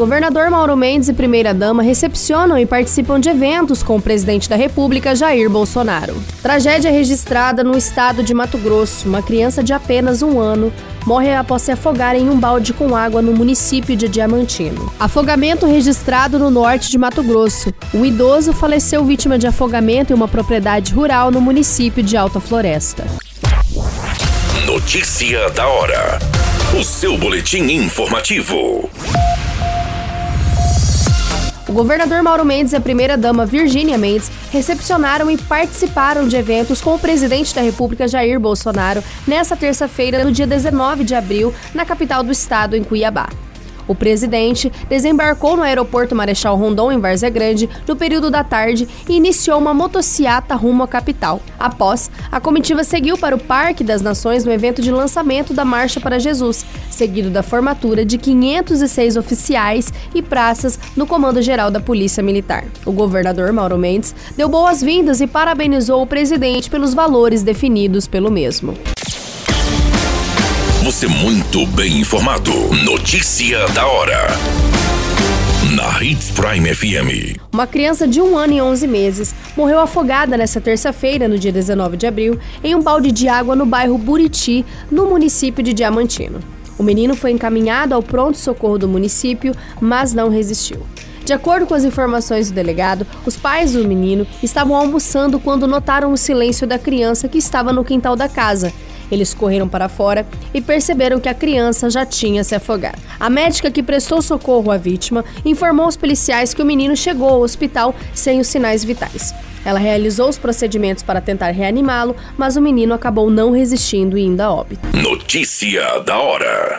Governador Mauro Mendes e primeira-dama recepcionam e participam de eventos com o presidente da República, Jair Bolsonaro. Tragédia registrada no estado de Mato Grosso. Uma criança de apenas um ano morre após se afogar em um balde com água no município de Diamantino. Afogamento registrado no norte de Mato Grosso. O idoso faleceu vítima de afogamento em uma propriedade rural no município de Alta Floresta. Notícia da hora. O seu boletim informativo. O governador Mauro Mendes e a primeira-dama Virgínia Mendes recepcionaram e participaram de eventos com o presidente da República Jair Bolsonaro nesta terça-feira, no dia 19 de abril, na capital do estado, em Cuiabá. O presidente desembarcou no aeroporto Marechal Rondon, em Várzea Grande, no período da tarde e iniciou uma motociata rumo à capital. Após, a comitiva seguiu para o Parque das Nações no evento de lançamento da Marcha para Jesus, seguido da formatura de 506 oficiais e praças no Comando Geral da Polícia Militar. O governador Mauro Mendes deu boas-vindas e parabenizou o presidente pelos valores definidos pelo mesmo. Você muito bem informado. Notícia da hora. Na Hits Prime FM. Uma criança de um ano e 11 meses morreu afogada nesta terça-feira, no dia 19 de abril, em um balde de água no bairro Buriti, no município de Diamantino. O menino foi encaminhado ao pronto-socorro do município, mas não resistiu. De acordo com as informações do delegado, os pais do menino estavam almoçando quando notaram o silêncio da criança que estava no quintal da casa eles correram para fora e perceberam que a criança já tinha se afogado. A médica que prestou socorro à vítima informou aos policiais que o menino chegou ao hospital sem os sinais vitais. Ela realizou os procedimentos para tentar reanimá-lo, mas o menino acabou não resistindo e indo a óbito. Notícia da hora.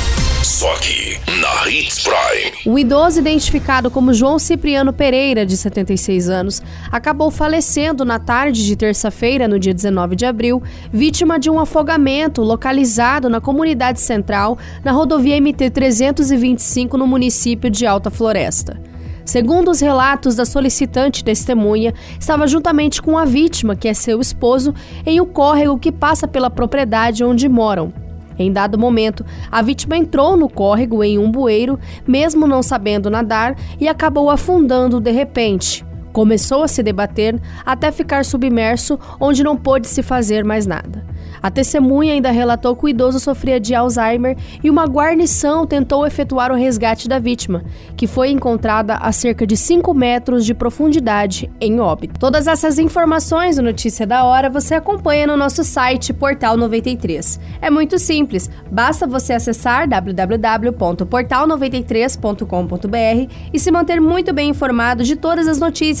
Só aqui, na Hits Prime. O idoso identificado como João Cipriano Pereira, de 76 anos, acabou falecendo na tarde de terça-feira, no dia 19 de abril, vítima de um afogamento localizado na comunidade central, na rodovia MT-325, no município de Alta Floresta. Segundo os relatos da solicitante testemunha, estava juntamente com a vítima, que é seu esposo, em um córrego que passa pela propriedade onde moram. Em dado momento, a vítima entrou no córrego em um bueiro, mesmo não sabendo nadar, e acabou afundando de repente. Começou a se debater até ficar submerso, onde não pôde se fazer mais nada. A testemunha ainda relatou que o idoso sofria de Alzheimer e uma guarnição tentou efetuar o resgate da vítima, que foi encontrada a cerca de 5 metros de profundidade em óbito. Todas essas informações do Notícia da Hora você acompanha no nosso site Portal 93. É muito simples, basta você acessar www.portal93.com.br e se manter muito bem informado de todas as notícias